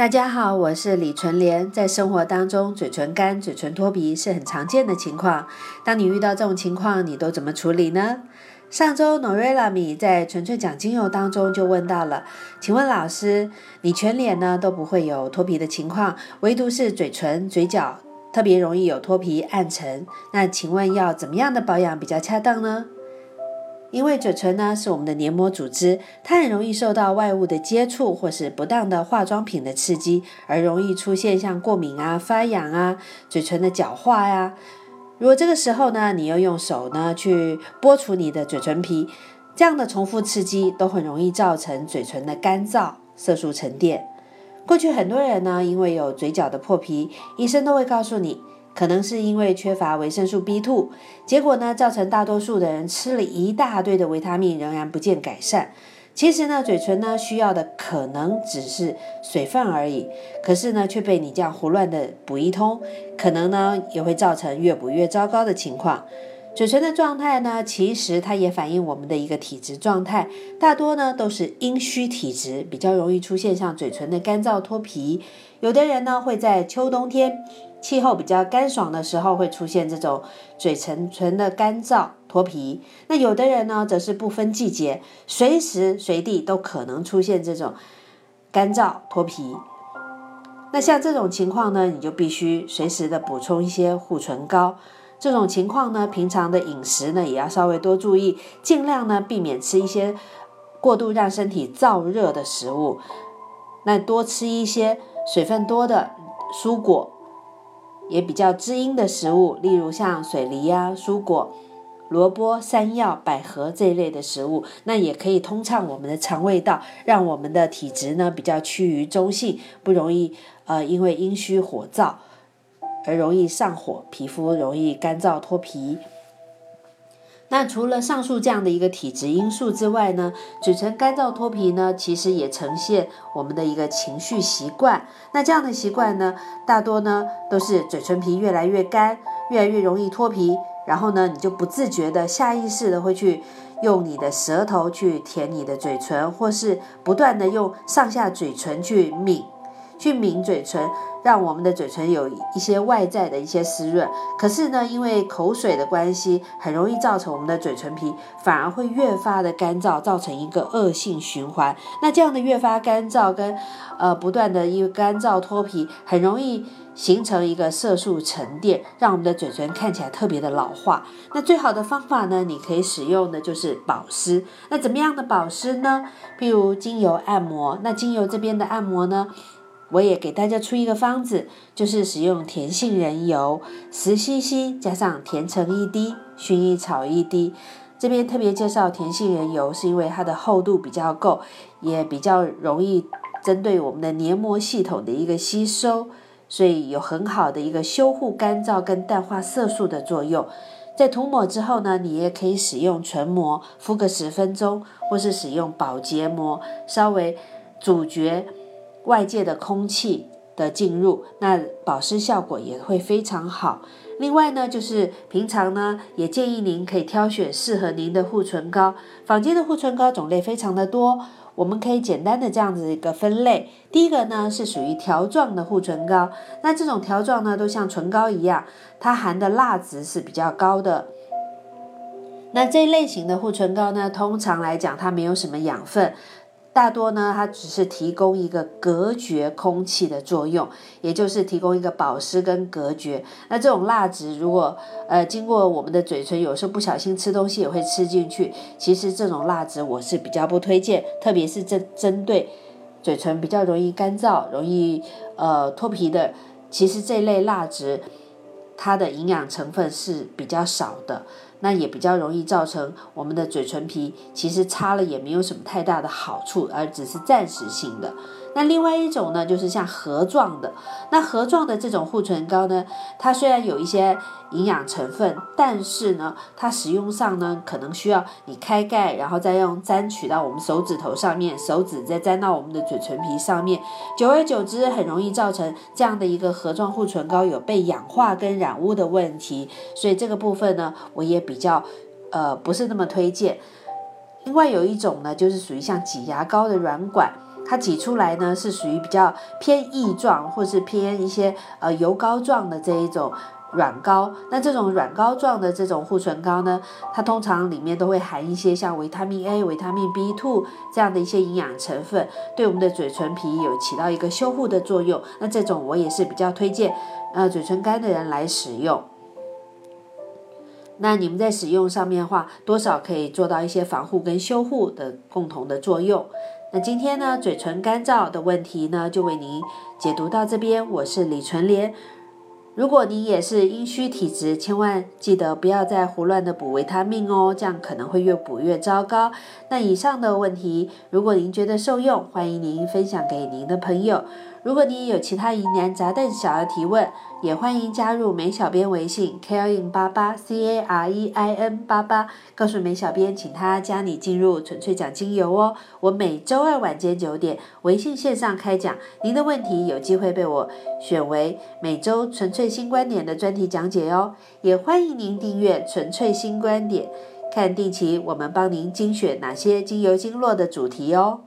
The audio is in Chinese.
大家好，我是李纯莲。在生活当中，嘴唇干、嘴唇脱皮是很常见的情况。当你遇到这种情况，你都怎么处理呢？上周 Norella 米在纯粹讲精油当中就问到了，请问老师，你全脸呢都不会有脱皮的情况，唯独是嘴唇、嘴角特别容易有脱皮、暗沉。那请问要怎么样的保养比较恰当呢？因为嘴唇呢是我们的黏膜组织，它很容易受到外物的接触或是不当的化妆品的刺激，而容易出现像过敏啊、发痒啊、嘴唇的角化呀。如果这个时候呢，你又用手呢去剥除你的嘴唇皮，这样的重复刺激都很容易造成嘴唇的干燥、色素沉淀。过去很多人呢，因为有嘴角的破皮，医生都会告诉你。可能是因为缺乏维生素 B2，结果呢，造成大多数的人吃了一大堆的维他命，仍然不见改善。其实呢，嘴唇呢需要的可能只是水分而已，可是呢却被你这样胡乱的补一通，可能呢也会造成越补越糟糕的情况。嘴唇的状态呢，其实它也反映我们的一个体质状态，大多呢都是阴虚体质，比较容易出现像嘴唇的干燥脱皮。有的人呢会在秋冬天气候比较干爽的时候会出现这种嘴唇唇的干燥脱皮，那有的人呢则是不分季节，随时随地都可能出现这种干燥脱皮。那像这种情况呢，你就必须随时的补充一些护唇膏。这种情况呢，平常的饮食呢也要稍微多注意，尽量呢避免吃一些过度让身体燥热的食物。那多吃一些水分多的蔬果，也比较滋阴的食物，例如像水梨呀、蔬果、萝卜、山药、百合这一类的食物，那也可以通畅我们的肠胃道，让我们的体质呢比较趋于中性，不容易呃因为阴虚火燥。而容易上火，皮肤容易干燥脱皮。那除了上述这样的一个体质因素之外呢，嘴唇干燥脱皮呢，其实也呈现我们的一个情绪习惯。那这样的习惯呢，大多呢都是嘴唇皮越来越干，越来越容易脱皮，然后呢，你就不自觉的、下意识的会去用你的舌头去舔你的嘴唇，或是不断的用上下嘴唇去抿。去抿嘴唇，让我们的嘴唇有一些外在的一些湿润。可是呢，因为口水的关系，很容易造成我们的嘴唇皮反而会越发的干燥，造成一个恶性循环。那这样的越发干燥跟呃不断的一个干燥脱皮，很容易形成一个色素沉淀，让我们的嘴唇看起来特别的老化。那最好的方法呢，你可以使用的就是保湿。那怎么样的保湿呢？譬如精油按摩。那精油这边的按摩呢？我也给大家出一个方子，就是使用甜杏仁油十 CC 加上甜橙一滴、薰衣草一滴。这边特别介绍甜杏仁油，是因为它的厚度比较够，也比较容易针对我们的黏膜系统的一个吸收，所以有很好的一个修护、干燥跟淡化色素的作用。在涂抹之后呢，你也可以使用唇膜敷个十分钟，或是使用保洁膜稍微阻绝。外界的空气的进入，那保湿效果也会非常好。另外呢，就是平常呢，也建议您可以挑选适合您的护唇膏。坊间的护唇膏种类非常的多，我们可以简单的这样子一个分类。第一个呢是属于条状的护唇膏，那这种条状呢都像唇膏一样，它含的蜡质是比较高的。那这类型的护唇膏呢，通常来讲它没有什么养分。大多呢，它只是提供一个隔绝空气的作用，也就是提供一个保湿跟隔绝。那这种蜡质如果呃经过我们的嘴唇，有时候不小心吃东西也会吃进去。其实这种蜡质我是比较不推荐，特别是针针对嘴唇比较容易干燥、容易呃脱皮的。其实这类蜡质它的营养成分是比较少的。那也比较容易造成我们的嘴唇皮，其实擦了也没有什么太大的好处，而只是暂时性的。那另外一种呢，就是像盒状的。那盒状的这种护唇膏呢，它虽然有一些营养成分，但是呢，它使用上呢，可能需要你开盖，然后再用沾取到我们手指头上面，手指再沾到我们的嘴唇皮上面，久而久之，很容易造成这样的一个盒状护唇膏有被氧化跟染污的问题。所以这个部分呢，我也比较呃不是那么推荐。另外有一种呢，就是属于像挤牙膏的软管。它挤出来呢是属于比较偏液状，或是偏一些呃油膏状的这一种。软膏，那这种软膏状的这种护唇膏呢，它通常里面都会含一些像维他命 A、维他命 B2 这样的一些营养成分，对我们的嘴唇皮有起到一个修护的作用。那这种我也是比较推荐，呃，嘴唇干的人来使用。那你们在使用上面的话，多少可以做到一些防护跟修护的共同的作用。那今天呢，嘴唇干燥的问题呢，就为您解读到这边。我是李纯莲。如果您也是阴虚体质，千万记得不要再胡乱的补维他命哦，这样可能会越补越糟糕。那以上的问题，如果您觉得受用，欢迎您分享给您的朋友。如果你有其他疑难杂症想要提问，也欢迎加入美小编微信 carein 八八 c a r e i n 八八，告诉美小编，请他加你进入纯粹讲精油哦。我每周二晚间九点微信线上开讲，您的问题有机会被我选为每周纯粹新观点的专题讲解哦。也欢迎您订阅纯粹新观点，看定期我们帮您精选哪些精油经络的主题哦。